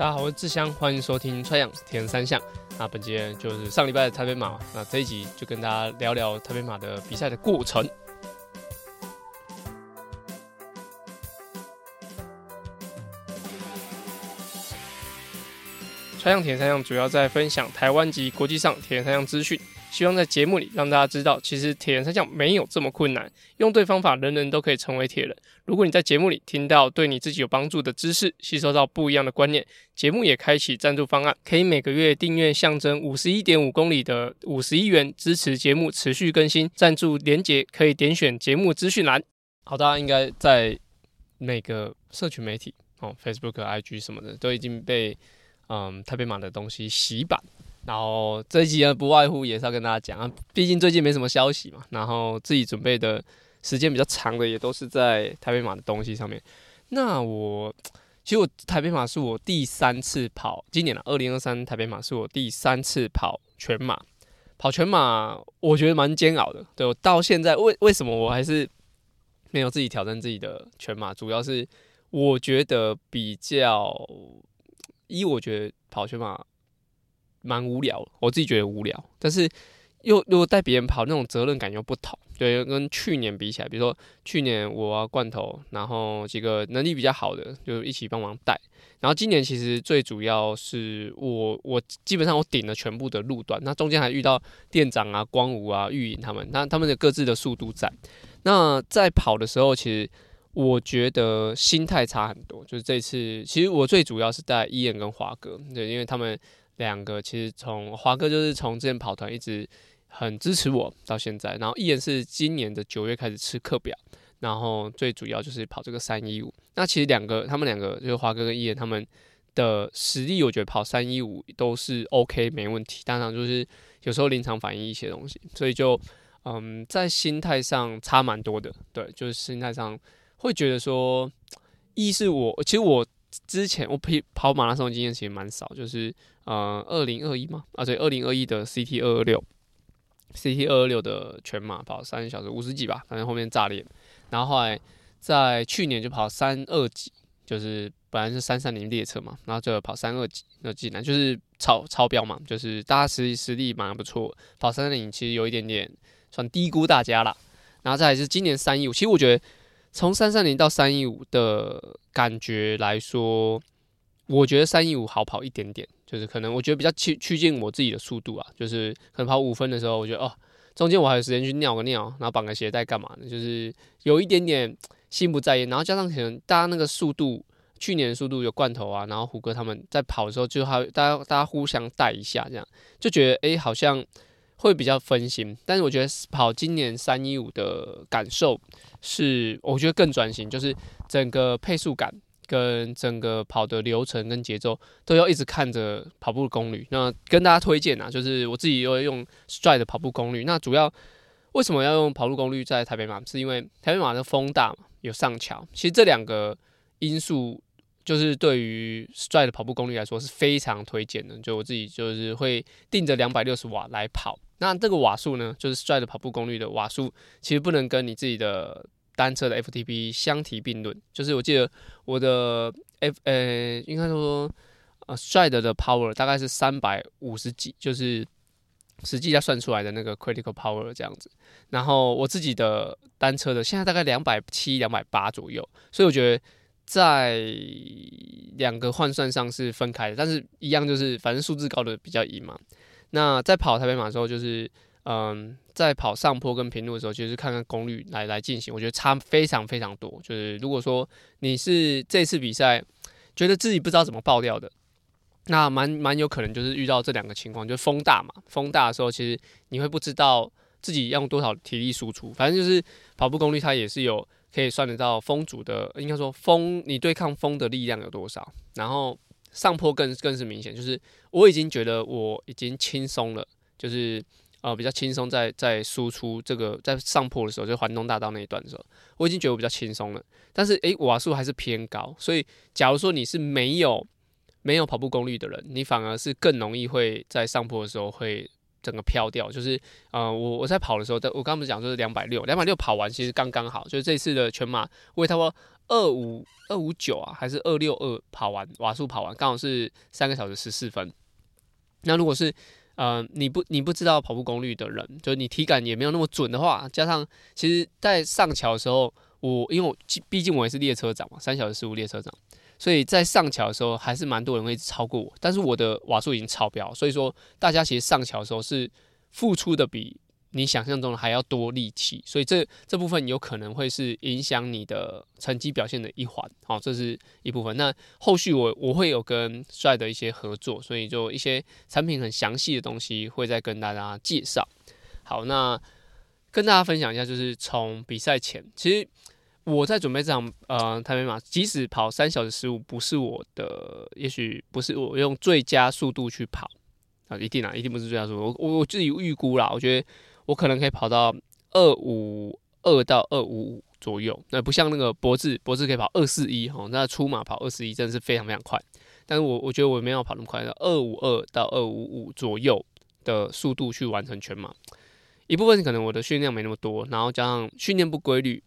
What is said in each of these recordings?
大家好，我是志香，欢迎收听《川阳田三项》。那本节就是上礼拜的台北马，那这一集就跟大家聊聊台北马的比赛的过程。川阳田三项主要在分享台湾及国际上田三项资讯。希望在节目里让大家知道，其实铁人三项没有这么困难，用对方法，人人都可以成为铁人。如果你在节目里听到对你自己有帮助的知识，吸收到不一样的观念，节目也开启赞助方案，可以每个月订阅象征五十一点五公里的五十一元，支持节目持续更新。赞助连结可以点选节目资讯栏。好，大家应该在每个社群媒体哦，Facebook、IG 什么的，都已经被嗯台北马的东西洗版。然后这一集呢，不外乎也是要跟大家讲啊，毕竟最近没什么消息嘛。然后自己准备的时间比较长的，也都是在台北马的东西上面。那我其实我台北马是我第三次跑，今年的二零二三台北马是我第三次跑全马。跑全马我觉得蛮煎熬的，对，我到现在为为什么我还是没有自己挑战自己的全马？主要是我觉得比较一，我觉得跑全马。蛮无聊，我自己觉得无聊，但是又又带别人跑，那种责任感又不同。对，跟去年比起来，比如说去年我啊罐头，然后几个能力比较好的就一起帮忙带。然后今年其实最主要是我我基本上我顶了全部的路段，那中间还遇到店长啊、光武啊、玉颖他们，那他们的各自的速度在。那在跑的时候，其实我觉得心态差很多。就是这次，其实我最主要是带伊恩跟华哥，对，因为他们。两个其实从华哥就是从之前跑团一直很支持我到现在，然后伊人是今年的九月开始吃课表，然后最主要就是跑这个三一五。那其实两个他们两个就是华哥跟伊人他们的实力，我觉得跑三一五都是 OK 没问题。当然就是有时候临场反应一些东西，所以就嗯在心态上差蛮多的。对，就是心态上会觉得说，一是我其实我。之前我跑跑马拉松的经验其实蛮少，就是呃二零二一嘛，啊对，二零二一的 CT 二二六，CT 二二六的全马跑三小时五十几吧，反正后面炸裂。然后后来在去年就跑三二几，就是本来是三三零列车嘛，然后就跑三二几，那进来就是超超标嘛，就是大家实实力蛮不错，跑三三零其实有一点点算低估大家了。然后再来是今年三一五，其实我觉得。从三三零到三一五的感觉来说，我觉得三一五好跑一点点，就是可能我觉得比较趋趋近我自己的速度啊，就是可能跑五分的时候，我觉得哦，中间我还有时间去尿个尿，然后绑个鞋带干嘛的，就是有一点点心不在焉，然后加上可能大家那个速度，去年的速度有罐头啊，然后虎哥他们在跑的时候就还大家大家互相带一下，这样就觉得哎、好像。会比较分心，但是我觉得跑今年三一五的感受是，我觉得更专心，就是整个配速感跟整个跑的流程跟节奏都要一直看着跑步功率。那跟大家推荐啊，就是我自己又用 Stride 的跑步功率。那主要为什么要用跑步功率在台北马？是因为台北马的风大嘛，有上桥。其实这两个因素。就是对于 Stride 的跑步功率来说是非常推荐的，就我自己就是会定着两百六十瓦来跑。那这个瓦数呢，就是 Stride 的跑步功率的瓦数，其实不能跟你自己的单车的 FTP 相提并论。就是我记得我的 F 呃，应该说呃 Stride 的 power 大概是三百五十几，就是实际要算出来的那个 critical power 这样子。然后我自己的单车的现在大概两百七、两百八左右，所以我觉得。在两个换算上是分开的，但是一样就是反正数字高的比较赢嘛。那在跑台北马的时候，就是嗯，在跑上坡跟平路的时候，就是看看功率来来进行。我觉得差非常非常多。就是如果说你是这次比赛觉得自己不知道怎么爆掉的，那蛮蛮有可能就是遇到这两个情况，就是风大嘛。风大的时候，其实你会不知道自己要用多少体力输出。反正就是跑步功率它也是有。可以算得到风阻的，应该说风，你对抗风的力量有多少？然后上坡更更是明显，就是我已经觉得我已经轻松了，就是呃比较轻松在在输出这个在上坡的时候，就环东大道那一段的时候，我已经觉得我比较轻松了。但是诶，瓦数还是偏高，所以假如说你是没有没有跑步功率的人，你反而是更容易会在上坡的时候会。整个飘掉，就是呃，我我在跑的时候，我刚刚不是讲说是两百六，两百六跑完其实刚刚好，就是这次的全马，我也差不多二五二五九啊，还是二六二跑完瓦数跑完，刚好是三个小时十四分。那如果是呃你不你不知道跑步功率的人，就是你体感也没有那么准的话，加上其实在上桥的时候，我因为我毕竟我也是列车长嘛，三小时十五列车长，所以在上桥的时候还是蛮多人会超过我，但是我的瓦数已经超标，所以说大家其实上桥的时候是付出的比。你想象中的还要多力气，所以这这部分有可能会是影响你的成绩表现的一环，好，这是一部分。那后续我我会有跟帅的一些合作，所以就一些产品很详细的东西会再跟大家介绍。好，那跟大家分享一下，就是从比赛前，其实我在准备这场呃台北马，即使跑三小时十五不是我的，也许不是我用最佳速度去跑啊，一定啊，一定不是最佳速度。我我我自己预估啦，我觉得。我可能可以跑到二五二到二五五左右，那不像那个博智，博智可以跑二四一哈，那出马跑二四一真的是非常非常快。但是我我觉得我没有跑那么快的，二五二到二五五左右的速度去完成全马。一部分可能我的训练量没那么多，然后加上训练不规律，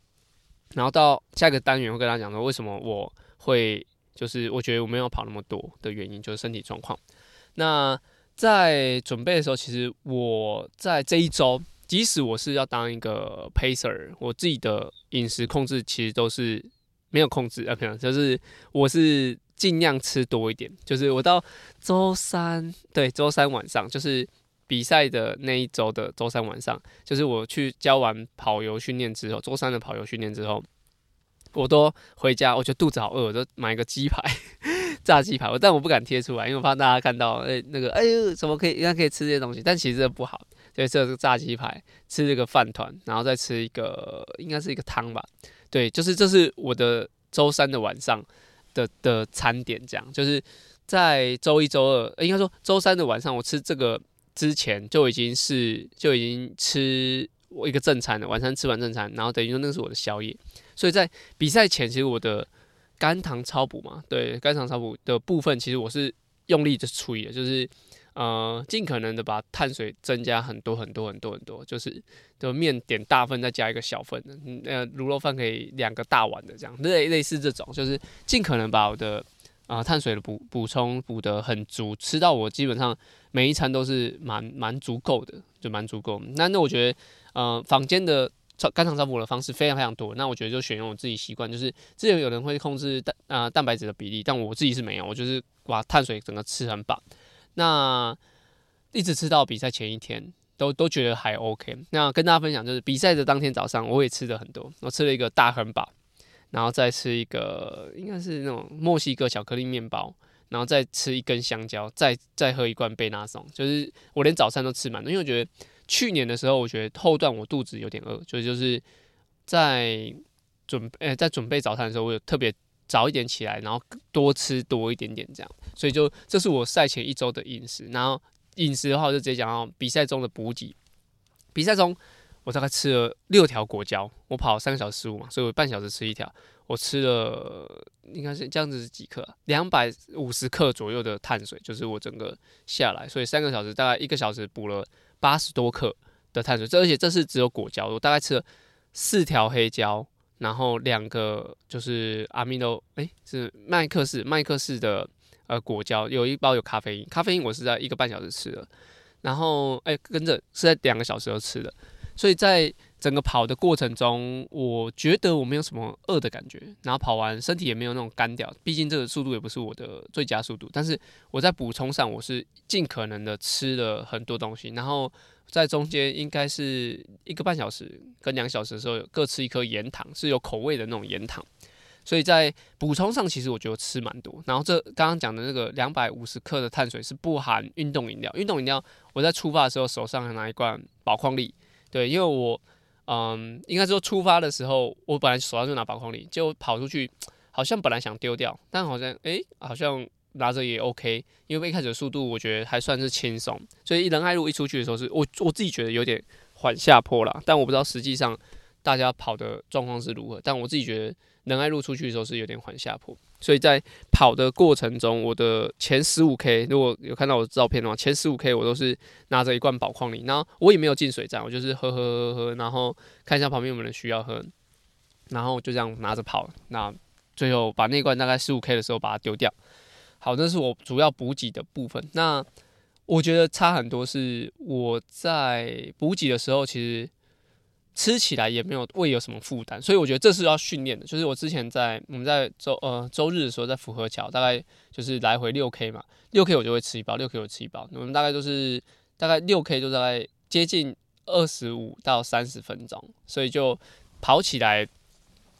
然后到下一个单元会跟他讲说为什么我会就是我觉得我没有跑那么多的原因，就是身体状况。那在准备的时候，其实我在这一周。即使我是要当一个 pacer，我自己的饮食控制其实都是没有控制啊，不，就是我是尽量吃多一点。就是我到周三，对，周三晚上，就是比赛的那一周的周三晚上，就是我去教完跑游训练之后，周三的跑游训练之后，我都回家，我觉得肚子好饿，我就买个鸡排，炸鸡排，但我不敢贴出来，因为我怕大家看到，哎、那个，哎呦，怎么可以，应该可以吃这些东西，但其实这不好。对，这个炸鸡排，吃这个饭团，然后再吃一个，应该是一个汤吧。对，就是这是我的周三的晚上的的餐点，这样就是在周一、周二，应该说周三的晚上，我吃这个之前就已经是就已经吃我一个正餐了，晚餐吃完正餐，然后等于说那是我的宵夜。所以在比赛前，其实我的肝糖超补嘛，对，肝糖超补的部分，其实我是用力的吹的，就是。呃，尽可能的把碳水增加很多很多很多很多，就是的面点大份再加一个小份的，呃，卤肉饭可以两个大碗的这样，类类似这种，就是尽可能把我的啊、碳水的补补充补得很足，吃到我基本上每一餐都是蛮蛮足够的，就蛮足够。那那我觉得，呃，坊间的肝糖超补的方式非常非常多，那我觉得就选用我自己习惯，就是之前有人会控制蛋啊、呃、蛋白质的比例，但我自己是没有，我就是把碳水整个吃很饱。那一直吃到比赛前一天，都都觉得还 OK。那跟大家分享，就是比赛的当天早上，我也吃的很多。我吃了一个大汉堡，然后再吃一个应该是那种墨西哥巧克力面包，然后再吃一根香蕉，再再喝一罐贝纳颂。就是我连早餐都吃满了，因为我觉得去年的时候，我觉得后段我肚子有点饿，所以就是在准备、欸、在准备早餐的时候，我有特别早一点起来，然后多吃多一点点这样。所以就这是我赛前一周的饮食，然后饮食的话我就直接讲到比赛中的补给。比赛中我大概吃了六条果胶，我跑三个小时十五嘛，所以我半小时吃一条。我吃了应该是这样子是几克？两百五十克左右的碳水，就是我整个下来，所以三个小时大概一个小时补了八十多克的碳水。这而且这是只有果胶，我大概吃了四条黑胶，然后两个就是阿米诺，诶，是麦克斯麦克斯的。呃，果胶有一包有咖啡因，咖啡因我是在一个半小时吃的，然后哎、跟着是在两个小时后吃的，所以在整个跑的过程中，我觉得我没有什么饿的感觉，然后跑完身体也没有那种干掉，毕竟这个速度也不是我的最佳速度，但是我在补充上我是尽可能的吃了很多东西，然后在中间应该是一个半小时跟两小时的时候各吃一颗盐糖，是有口味的那种盐糖。所以在补充上，其实我觉得吃蛮多。然后这刚刚讲的那个两百五十克的碳水是不含运动饮料。运动饮料，我在出发的时候手上拿一罐宝矿力。对，因为我嗯，应该说出发的时候，我本来手上就拿宝矿力，就跑出去，好像本来想丢掉，但好像哎、好像拿着也 OK。因为一开始的速度我觉得还算是轻松，所以仁爱路一出去的时候是，是我我自己觉得有点缓下坡了。但我不知道实际上大家跑的状况是如何，但我自己觉得。仁爱路出去的时候是有点缓下坡，所以在跑的过程中，我的前十五 K 如果有看到我的照片的话，前十五 K 我都是拿着一罐宝矿力，然后我也没有进水站，我就是喝喝喝喝，然后看一下旁边有没有人需要喝，然后就这样拿着跑。那最后把那罐大概十五 K 的时候把它丢掉。好，这是我主要补给的部分。那我觉得差很多，是我在补给的时候，其实吃起来也没有胃有什么负担，所以我觉得这是要训练的。就是我之前在我们在周呃周日的时候，在福和桥，大概就是来回六 K 嘛，六 K 我就会吃一包，六 K 我吃一包。我们大概都是大概六 K 就大概接近二十五到三十分钟，所以就跑起来。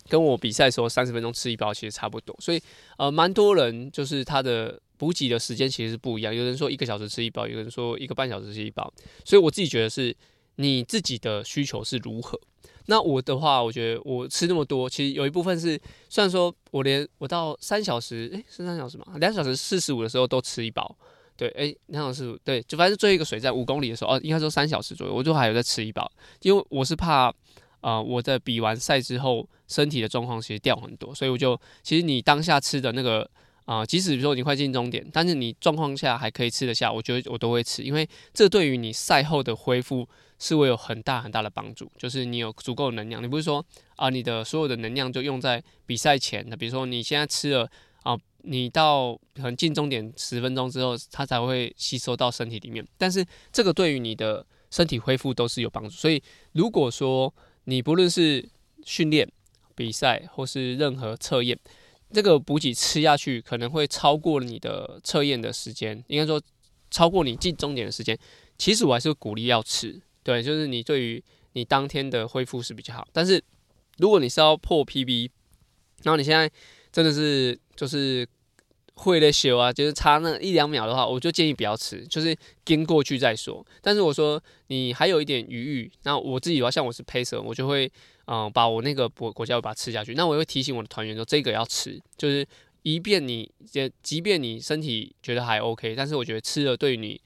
跟我比赛时候三十分钟吃一包其实差不多，所以呃蛮多人就是他的补给的时间其实是不一样，有人说一个小时吃一包，有人说一个半小时吃一包，所以我自己觉得是你自己的需求是如何。那我的话，我觉得我吃那么多，其实有一部分是虽然说我连我到三小时，诶、是三小时吗？两小时四十五的时候都吃一包，对，诶、欸，两小时，对，就反正最后一个水站五公里的时候，哦，应该说三小时左右，我就还有在吃一包，因为我是怕。啊、我在比完赛之后，身体的状况其实掉很多，所以我就其实你当下吃的那个啊、即使比如说你快进终点，但是你状况下还可以吃得下，我觉得我都会吃，因为这对于你赛后的恢复是会有很大很大的帮助，就是你有足够的能量，你不是说啊、你的所有的能量就用在比赛前的，比如说你现在吃了啊、你到可能进终点十分钟之后，它才会吸收到身体里面，但是这个对于你的身体恢复都是有帮助，所以如果说你不论是训练、比赛或是任何测验，这个补给吃下去可能会超过你的测验的时间，应该说超过你进终点的时间。其实我还是鼓励要吃，对，就是你对于你当天的恢复是比较好。但是如果你是要破 PB，然后你现在真的是就是。会的修啊，就是差那一两秒的话，我就建议不要吃，就是跟过去再说。但是我说你还有一点余裕，那我自己的话，像我是 pacer，我就会嗯把我那个果果胶把它吃下去。那我会提醒我的团员说，这个要吃，就是以便你也即便你身体觉得还 OK，但是我觉得吃了对于你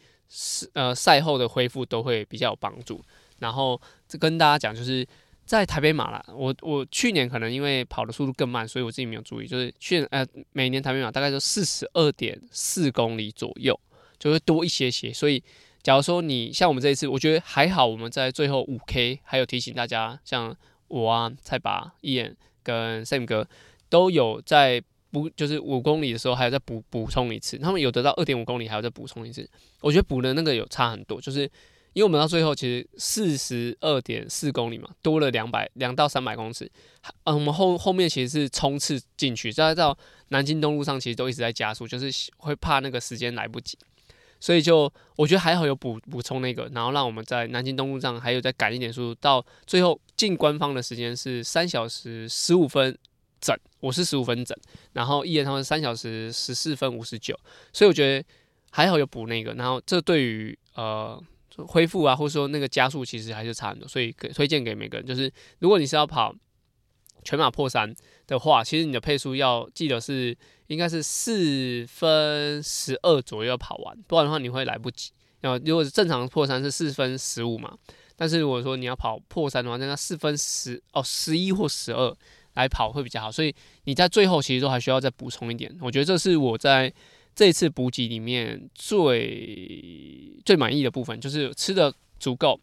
呃赛后的恢复都会比较有帮助。然后这跟大家讲就是。在台北马啦，我我去年可能因为跑的速度更慢，所以我自己没有注意。就是去年呃，每年台北马大概就四十二点四公里左右，就会多一些些。所以，假如说你像我们这一次，我觉得还好，我们在最后五 K 还有提醒大家，像我啊、蔡拔、一眼跟 Sam 哥都有在补，就是五公里的时候还有再补补充一次。他们有得到二点五公里，还有再补充一次。我觉得补的那个有差很多，就是。因为我们到最后其实四十二点四公里嘛，多了两百两到三百公尺。嗯，我们后后面其实是冲刺进去，再到南京东路上其实都一直在加速，就是会怕那个时间来不及，所以就我觉得还好有补补充那个，然后让我们在南京东路上还有再赶一点速度，到最后进官方的时间是三小时十五分整，我是十五分整，然后一言他们三小时十四分五十九，所以我觉得还好有补那个，然后这对于呃。恢复啊，或者说那个加速其实还是差很多，所以可推荐给每个人，就是如果你是要跑全马破三的话，其实你的配速要记得是应该是四分十二左右跑完，不然的话你会来不及。然后如果是正常的破三是四分十五嘛，但是如果说你要跑破三的话，那四分十哦十一或十二来跑会比较好。所以你在最后其实都还需要再补充一点。我觉得这是我在。这次补给里面最最满意的部分就是吃的足够，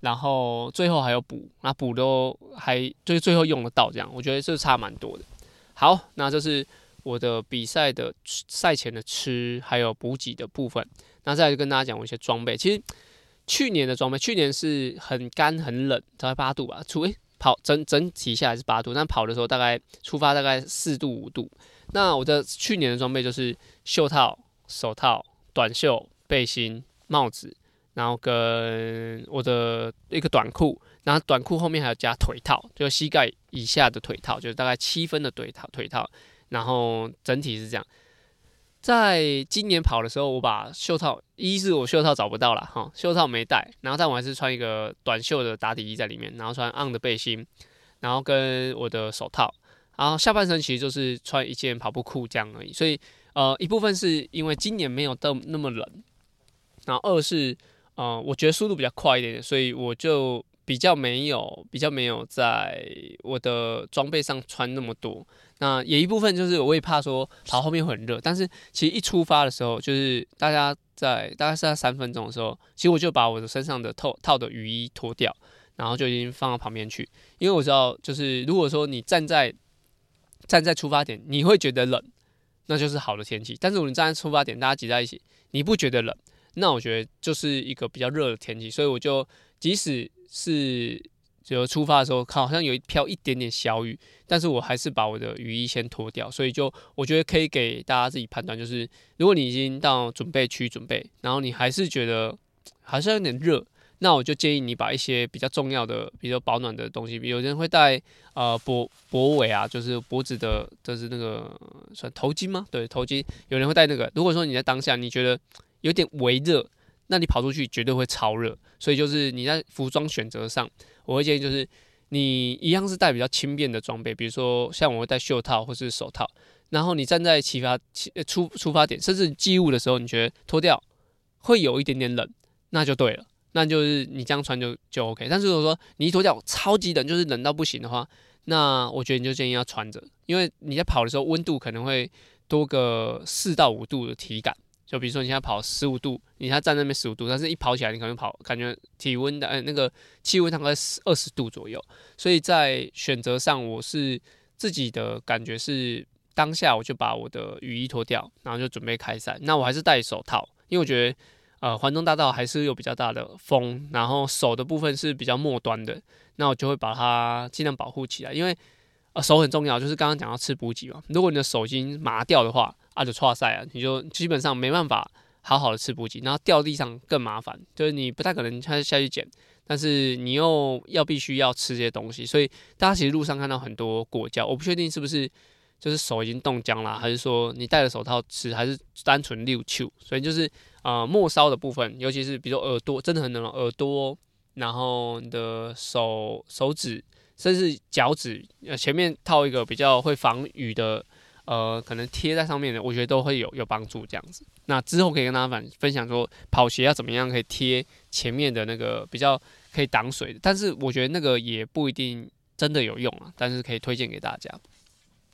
然后最后还有补，那补都还就是最后用得到这样，我觉得是差蛮多的。好，那这是我的比赛的赛前的吃还有补给的部分。那再来就跟大家讲我一些装备。其实去年的装备，去年是很干很冷，大概八度吧，除诶跑整整体下来是八度，但跑的时候大概出发大概四度五度。那我的去年的装备就是袖套、手套、短袖、背心、帽子，然后跟我的一个短裤，然后短裤后面还要加腿套，就膝盖以下的腿套，就是大概七分的腿套腿套，然后整体是这样。在今年跑的时候，我把袖套，一是我袖套找不到了哈，袖套没带，然后但我还是穿一个短袖的打底衣在里面，然后穿 on 的背心，然后跟我的手套。然后下半身其实就是穿一件跑步裤这样而已，所以呃一部分是因为今年没有到那么冷，然后二是呃我觉得速度比较快一点，所以我就比较没有比较没有在我的装备上穿那么多。那也一部分就是我也怕说跑后面会很热，但是其实一出发的时候，就是大家在大概是在三分钟的时候，其实我就把我的身上的套套的雨衣脱掉，然后就已经放到旁边去，因为我知道就是如果说你站在站在出发点，你会觉得冷，那就是好的天气。但是如果你站在出发点，大家挤在一起，你不觉得冷，那我觉得就是一个比较热的天气。所以我就即使是就出发的时候，好像有一飘一点点小雨，但是我还是把我的雨衣先脱掉。所以就我觉得可以给大家自己判断，就是如果你已经到准备区准备，然后你还是觉得还是有点热。那我就建议你把一些比较重要的，比如保暖的东西，比如有人会戴呃脖脖围啊，就是脖子的，就是那个算头巾吗？对，头巾。有人会戴那个。如果说你在当下你觉得有点微热，那你跑出去绝对会超热。所以就是你在服装选择上，我会建议就是你一样是带比较轻便的装备，比如说像我会戴袖套或是手套。然后你站在起发起出出发点，甚至寄物的时候，你觉得脱掉会有一点点冷，那就对了。那就是你这样穿就就 OK，但是如果说你一脱掉超级冷，就是冷到不行的话，那我觉得你就建议要穿着，因为你在跑的时候温度可能会多个四到五度的体感。就比如说你现在跑十五度，你现在站那边十五度，但是一跑起来你可能跑感觉体温的，呃那个气温大概二十度左右。所以在选择上，我是自己的感觉是当下我就把我的雨衣脱掉，然后就准备开赛。那我还是戴手套，因为我觉得。呃，环东大道还是有比较大的风，然后手的部分是比较末端的，那我就会把它尽量保护起来，因为呃手很重要，就是刚刚讲到吃补给嘛。如果你的手已经麻掉的话，啊就剉赛啊，你就基本上没办法好好的吃补给，然后掉地上更麻烦，就是你不太可能下下去捡，但是你又要必须要吃这些东西，所以大家其实路上看到很多果胶，我不确定是不是就是手已经冻僵了，还是说你戴着手套吃，还是单纯溜球，所以就是。呃，末梢的部分，尤其是比如耳朵，真的很冷，耳朵，然后你的手手指，甚至脚趾，呃，前面套一个比较会防雨的，呃，可能贴在上面的，我觉得都会有有帮助这样子。那之后可以跟大家分分享说，跑鞋要怎么样可以贴前面的那个比较可以挡水，但是我觉得那个也不一定真的有用啊，但是可以推荐给大家。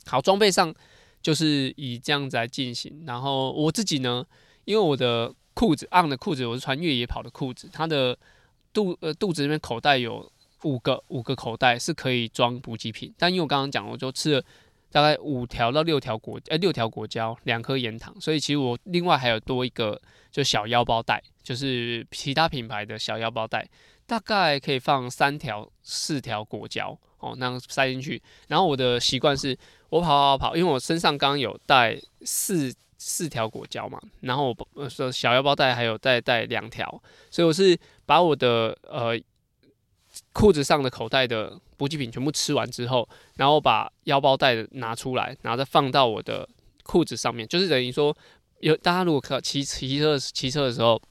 好，装备上就是以这样子来进行，然后我自己呢，因为我的。裤子 on 的裤子，我是穿越野跑的裤子，它的肚呃肚子里面口袋有五个五个口袋是可以装补给品，但因为我刚刚讲，我就吃了大概五条到六条果呃六条果胶，两颗盐糖，所以其实我另外还有多一个就小腰包袋，就是其他品牌的小腰包袋，大概可以放三条四条果胶哦，那样塞进去。然后我的习惯是我跑跑跑，因为我身上刚刚有带四。四条果胶嘛，然后我说小腰包带还有再带两条，所以我是把我的呃裤子上的口袋的补给品全部吃完之后，然后把腰包带拿出来，然后再放到我的裤子上面，就是等于说有大家如果可骑骑车骑车的时候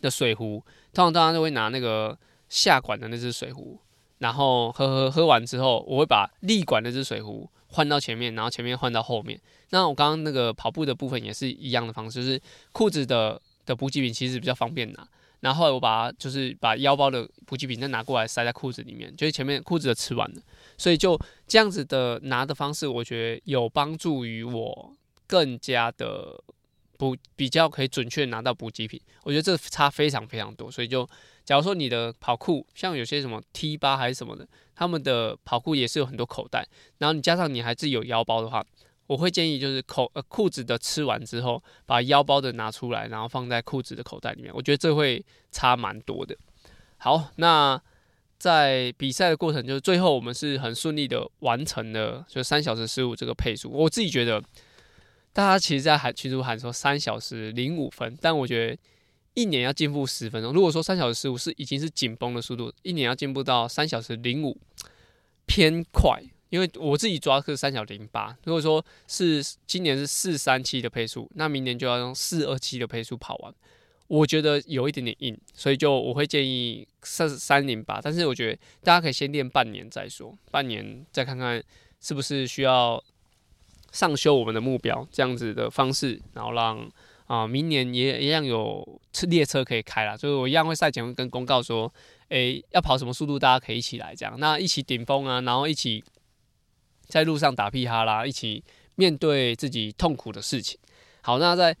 的水壶，通常大家都会拿那个下管的那只水壶，然后喝喝喝完之后，我会把立管那只水壶。换到前面，然后前面换到后面。那我刚刚那个跑步的部分也是一样的方式，就是裤子的的补给品其实比较方便拿。然后后来我把就是把腰包的补给品再拿过来塞在裤子里面，就是前面裤子的吃完了，所以就这样子的拿的方式，我觉得有帮助于我更加的补比较可以准确拿到补给品。我觉得这差非常非常多，所以就。假如说你的跑裤像有些什么 T 八还是什么的，他们的跑裤也是有很多口袋，然后你加上你还是有腰包的话，我会建议就是口呃裤子的吃完之后，把腰包的拿出来，然后放在裤子的口袋里面，我觉得这会差蛮多的。好，那在比赛的过程，就是最后我们是很顺利的完成了，就三小时十五这个配速。我自己觉得，大家其实在喊群组喊说三小时零五分，但我觉得。一年要进步十分钟。如果说三小时十五是已经是紧绷的速度，一年要进步到三小时零五偏快，因为我自己抓是三小时零八。如果说是今年是四三七的配速，那明年就要用四二七的配速跑完，我觉得有一点点硬，所以就我会建议三三零八。但是我觉得大家可以先练半年再说，半年再看看是不是需要上修我们的目标这样子的方式，然后让。啊，明年也一样有车列车可以开了，所以我一样会赛前会跟公告说，诶、要跑什么速度，大家可以一起来这样，那一起顶峰啊，然后一起在路上打屁哈啦，一起面对自己痛苦的事情。好，那在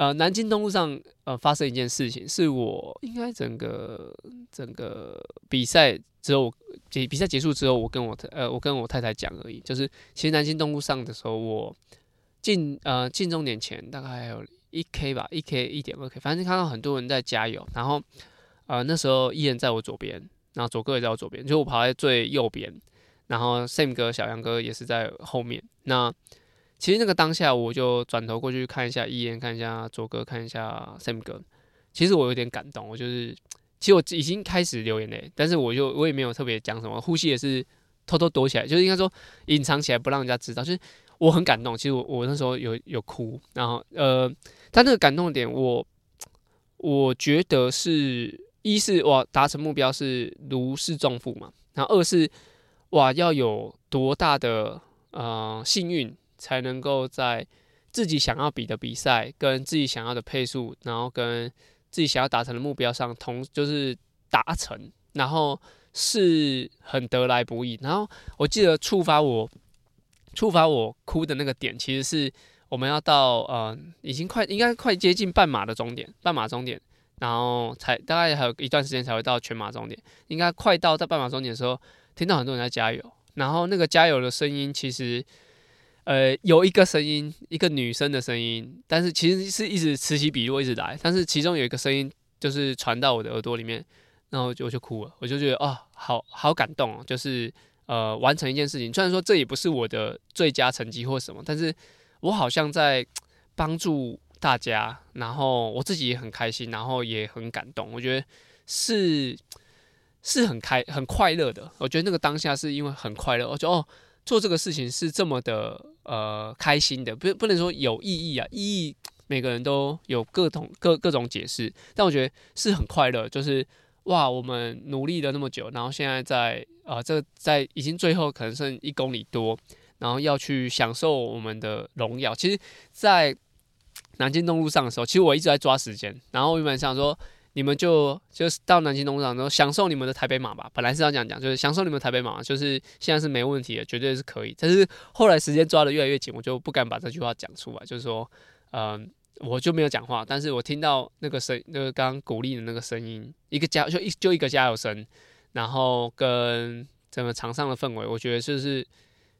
呃，南京东路上呃发生一件事情，是我应该整个整个比赛之后结比赛结束之后，我跟我呃我跟我太太讲而已。就是其实南京东路上的时候，我进呃进终点前大概还有一 K 吧，一 K 一点二 K，反正看到很多人在加油。然后呃那时候伊人在我左边，然后左哥也在我左边，就我跑在最右边，然后 Sam 哥、小杨哥也是在后面。那其实那个当下，我就转头过去看一下一言，看一下左哥，看一下 Sam 哥。其实我有点感动，我就是，其实我已经开始流眼泪，但是我就我也没有特别讲什么，呼吸也是偷偷躲起来，就是应该说隐藏起来，不让人家知道。就是我很感动，其实我我那时候有有哭，然后呃，但那个感动点，我我觉得是一是哇达成目标是如释重负嘛，然后二是哇要有多大的呃幸运。才能够在自己想要比的比赛，跟自己想要的配速，然后跟自己想要达成的目标上同就是达成，然后是很得来不易。然后我记得触发我触发我哭的那个点，其实是我们要到呃已经快应该快接近半马的终点，半马终点，然后才大概还有一段时间才会到全马终点，应该快到在半马终点的时候，听到很多人在加油，然后那个加油的声音其实。呃，有一个声音，一个女生的声音，但是其实是一直此起彼落一直来，但是其中有一个声音就是传到我的耳朵里面，然后我就，我就哭了，我就觉得哦，好好感动哦，就是呃完成一件事情，虽然说这也不是我的最佳成绩或什么，但是我好像在帮助大家，然后我自己也很开心，然后也很感动，我觉得是是很开很快乐的，我觉得那个当下是因为很快乐，我就哦。做这个事情是这么的呃开心的，不不能说有意义啊，意义每个人都有各种各各种解释，但我觉得是很快乐，就是哇，我们努力了那么久，然后现在在啊、呃，这在已经最后可能剩一公里多，然后要去享受我们的荣耀。其实，在南京东路上的时候，其实我一直在抓时间，然后原本想说。你们就就是到南京东路上，然后享受你们的台北马吧。本来是要这样讲，就是享受你们台北马，就是现在是没问题的，绝对是可以。但是后来时间抓得越来越紧，我就不敢把这句话讲出来。就是说，嗯，我就没有讲话，但是我听到那个声，那个刚刚鼓励的那个声音，一个加就一就一个加油声，然后跟整个场上的氛围，我觉得就是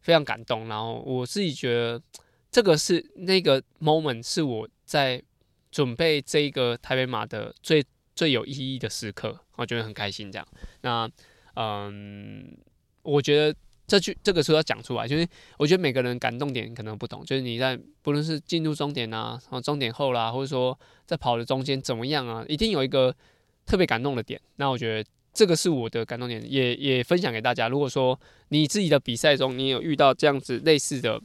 非常感动。然后我自己觉得，这个是那个 moment 是我在准备这一个台北马的最。最有意义的时刻，我觉得很开心。这样，那嗯，我觉得这句这个时候要讲出来，就是我觉得每个人感动点可能不同。就是你在不论是进入终点啊，然后终点后啦，或者说在跑的中间怎么样啊，一定有一个特别感动的点。那我觉得这个是我的感动点，也也分享给大家。如果说你自己的比赛中你有遇到这样子类似的。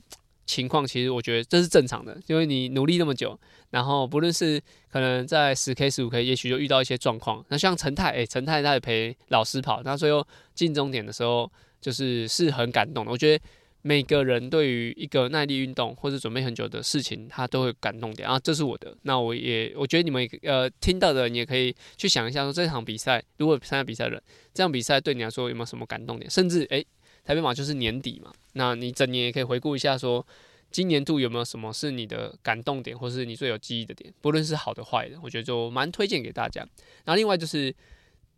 情况其实我觉得这是正常的，因为你努力那么久，然后不论是可能在十 K、十五 K，也许就遇到一些状况。那像陈太，诶、陈太他也陪老师跑，那最后进终点的时候，就是是很感动的。我觉得每个人对于一个耐力运动或者准备很久的事情，他都会感动点啊。这是我的，那我也我觉得你们呃听到的你也可以去想一下，说这场比赛如果参加比赛的人，这场比赛对你来说有没有什么感动点？甚至诶。台北马就是年底嘛，那你整年也可以回顾一下，说今年度有没有什么是你的感动点，或是你最有记忆的点，不论是好的坏的，我觉得就蛮推荐给大家。然后另外就是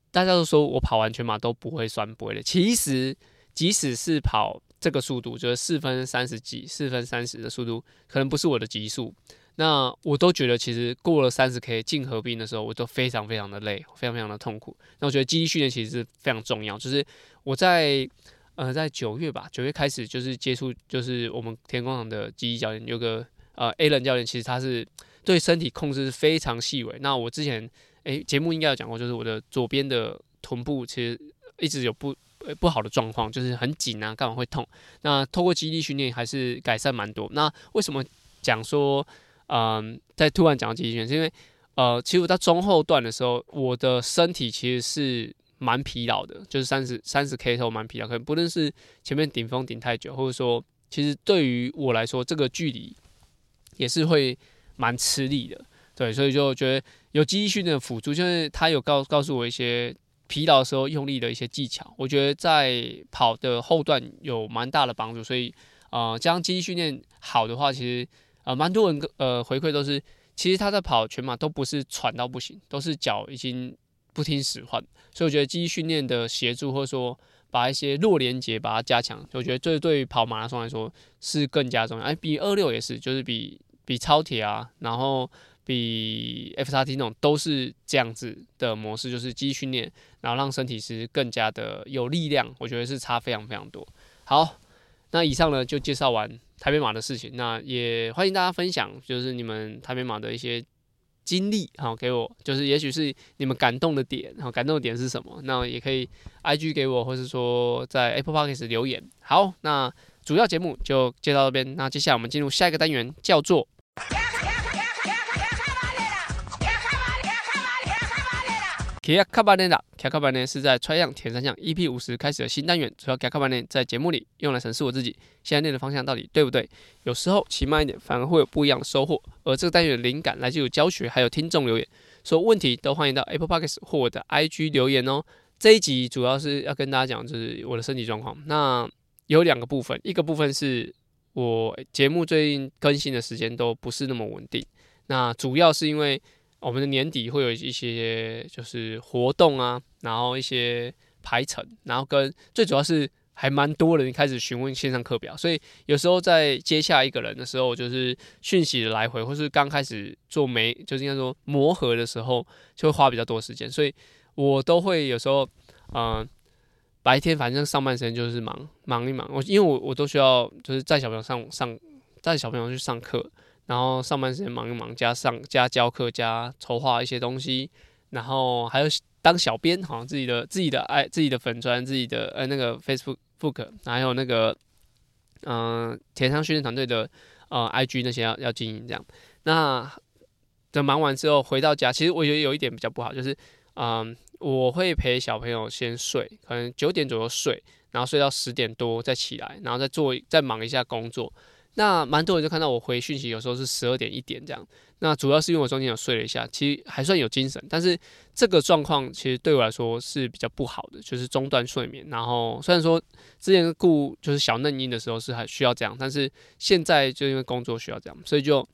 大家都说我跑完全马都不会酸不会累，其实即使是跑这个速度，就是四分三十几、四分三十的速度，可能不是我的极速，那我都觉得其实过了三十 K 进河滨的时候，我都非常非常的累，非常非常的痛苦。那我觉得肌力训练其实是非常重要，就是我在。呃，在九月吧，九月开始就是接触，就是我们田工厂的肌力教练，有个呃 Alan 教练，其实他是对身体控制是非常细微。那我之前诶节目应该有讲过，就是我的左边的臀部其实一直有不不好的状况，就是很紧啊，干嘛会痛？那透过肌力训练还是改善蛮多。那为什么讲说嗯、在突然讲肌力训练，是因为呃，其实我在中后段的时候，我的身体其实是。蛮疲劳的，就是三十三十 K 头蛮疲劳，可能不论是前面顶峰顶太久，或者说，其实对于我来说，这个距离也是会蛮吃力的，对，所以就觉得有肌力训练的辅助，就是他有告告诉我一些疲劳时候用力的一些技巧，我觉得在跑的后段有蛮大的帮助，所以呃，这样肌力训练好的话，其实呃蛮多人呃回馈都是。其实他在跑全马都不是喘到不行，都是脚已经不听使唤。所以我觉得肌训练的协助，或者说把一些弱连结把它加强，我觉得这对于跑马拉松来说是更加重要。哎，比二六也是，就是比比超铁啊，然后比 FXT 那种都是这样子的模式，就是肌训练，然后让身体是更加的有力量。我觉得是差非常非常多。好。那以上呢，就介绍完台北马的事情，那也欢迎大家分享，就是你们台北马的一些经历，好给我，就是也许是你们感动的点，好感动的点是什么？那也可以 IG 给我，或是说在 Apple Podcast 留言。好，那主要节目就介绍到这边，那接下来我们进入下一个单元，叫做。骑卡巴内的骑卡巴内是在 Try 样铁三项 EP 五十开始的新单元，主要骑卡巴内在节目里用来审视我自己现在练的方向到底对不对。有时候骑慢一点反而会有不一样的收获。而这个单元的灵感来自于教学，还有听众留言，所有问题都欢迎到 Apple Podcast 或我的 IG 留言哦。这一集主要是要跟大家讲，就是我的身体状况。那有两个部分，一个部分是我节目最近更新的时间都不是那么稳定，那主要是因为。我们的年底会有一些就是活动啊，然后一些排程，然后跟最主要是还蛮多人开始询问线上课表，所以有时候在接下一个人的时候，就是讯息的来回，或是刚开始做没，就是应该说磨合的时候，就会花比较多时间，所以我都会有时候，嗯、白天反正上半身就是忙忙一忙，我因为我我都需要就是带小朋友上上带小朋友去上课。然后上班时间忙一忙，加上加教课，加筹划一些东西，然后还有当小编，好像自己的自己的爱自己的粉专，自己的呃那个 Facebook book，还有那个嗯铁三训练团队的呃 IG 那些要要经营这样。那等忙完之后回到家，其实我觉得有一点比较不好，就是嗯我会陪小朋友先睡，可能九点左右睡，然后睡到十点多再起来，然后再做再忙一下工作。那蛮多人就看到我回讯息，有时候是十二点一点这样。那主要是因为我中间有睡了一下，其实还算有精神。但是这个状况其实对我来说是比较不好的，就是中断睡眠。然后虽然说之前顾就是小嫩婴的时候是还需要这样，但是现在就因为工作需要这样，所以就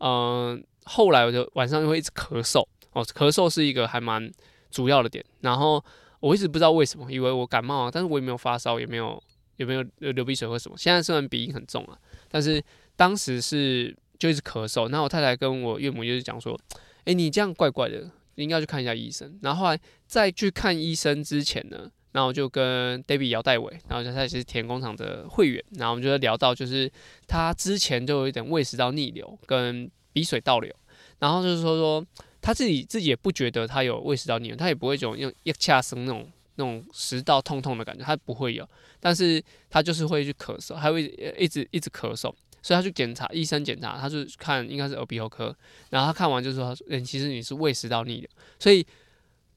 嗯、后来我就晚上就会一直咳嗽哦，咳嗽是一个还蛮主要的点。然后我一直不知道为什么，以为我感冒啊，但是我也没有发烧，也没有也没有流鼻水或什么。现在虽然鼻音很重啊。但是当时是就一直咳嗽，然后我太太跟我岳母就是讲说，诶，你这样怪怪的，应该去看一下医生。然后后来在去看医生之前呢，然后就跟 David 姚代伟，然后他也是田工厂的会员，然后我们就聊到就是他之前就有一点胃食道逆流跟鼻水倒流，然后就是说说他自己自己也不觉得他有胃食道逆流，他也不会这种用一掐声那种那种食道痛痛的感觉，他不会有。但是他就是会去咳嗽，还会一直一直咳嗽，所以他去检查，医生检查，他就看应该是耳鼻喉科，然后他看完就说，嗯，其实你是胃食道逆流。所以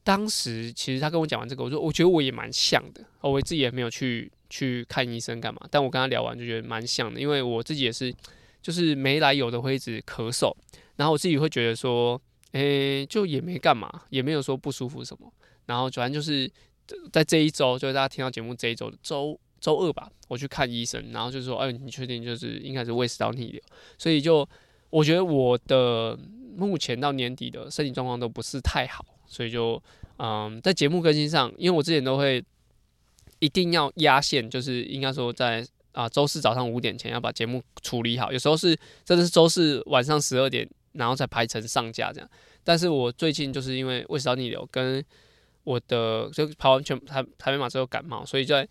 当时其实他跟我讲完这个，我说我觉得我也蛮像的，我自己也没有去去看医生干嘛，但我跟他聊完就觉得蛮像的，因为我自己也是，就是没来由的会一直咳嗽，然后我自己会觉得说，诶、就也没干嘛，也没有说不舒服什么，然后反正就是。在这一周，就是大家听到节目这一周的周周二吧，我去看医生，然后就说，哎，你确定就是应该是胃食道逆流？所以就我觉得我的目前到年底的身体状况都不是太好，所以就嗯，在节目更新上，因为我之前都会一定要压线，就是应该说在啊周四早上五点前要把节目处理好，有时候是真的是周四晚上十二点，然后才排成上架这样。但是我最近就是因为胃食道逆流跟我的就跑完全台台北马之后感冒，所以在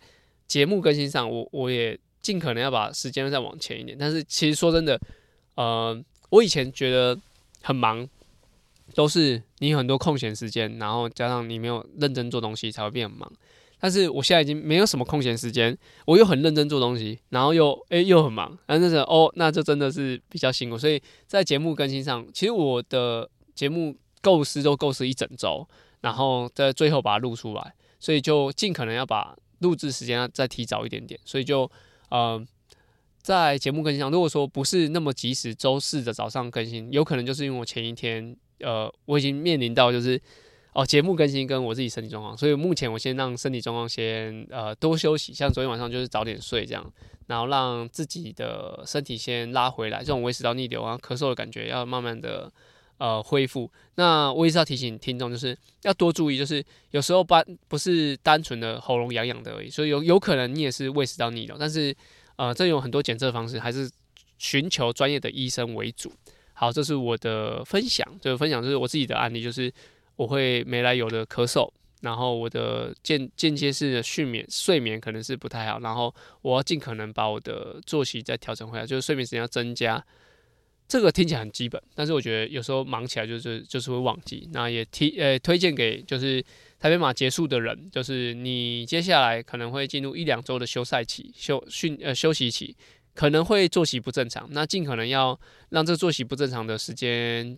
节目更新上我，我也尽可能要把时间再往前一点。但是其实说真的，呃，我以前觉得很忙，都是你很多空闲时间，然后加上你没有认真做东西才会变很忙。但是我现在已经没有什么空闲时间，我又很认真做东西，然后又诶、又很忙，那那是哦，那就真的是比较辛苦。所以在节目更新上，其实我的节目构思都构思一整周。然后在最后把它录出来，所以就尽可能要把录制时间再提早一点点。所以就呃，在节目更新上，如果说不是那么及时，周四的早上更新，有可能就是因为我前一天呃，我已经面临到就是哦节目更新跟我自己身体状况，所以目前我先让身体状况先呃多休息，像昨天晚上就是早点睡这样，然后让自己的身体先拉回来，这种胃食道逆流啊、咳嗽的感觉要慢慢的呃恢复。那我也是要提醒听众，就是要多注意，就是有时候不不是单纯的喉咙痒痒的而已，所以有有可能你也是胃食道逆流，但是呃这有很多检测方式，还是寻求专业的医生为主。好，这是我的分享，这个分享就是我自己的案例，就是我会没来由的咳嗽。然后我的间间接式的睡眠睡眠可能是不太好，然后我要尽可能把我的作息再调整回来，就是睡眠时间要增加。这个听起来很基本，但是我觉得有时候忙起来就是就是会忘记。那也提呃推荐给就是台北马结束的人，就是你接下来可能会进入一两周的休赛期、休训呃休息期，可能会作息不正常，那尽可能要让这个作息不正常的时间。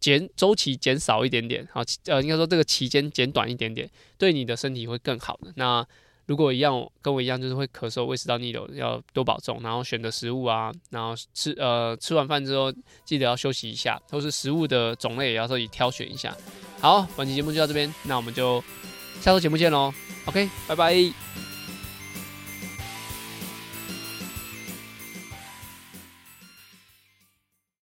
减周期减少一点点，好，呃，应该说这个期间减短一点点，对你的身体会更好的。那如果一样跟我一样，就是会咳嗽、胃食道逆流，要多保重，然后选择食物啊，然后吃呃吃完饭之后记得要休息一下，或是食物的种类也要自己挑选一下。好，本期节目就到这边，那我们就下周节目见喽。OK，拜拜。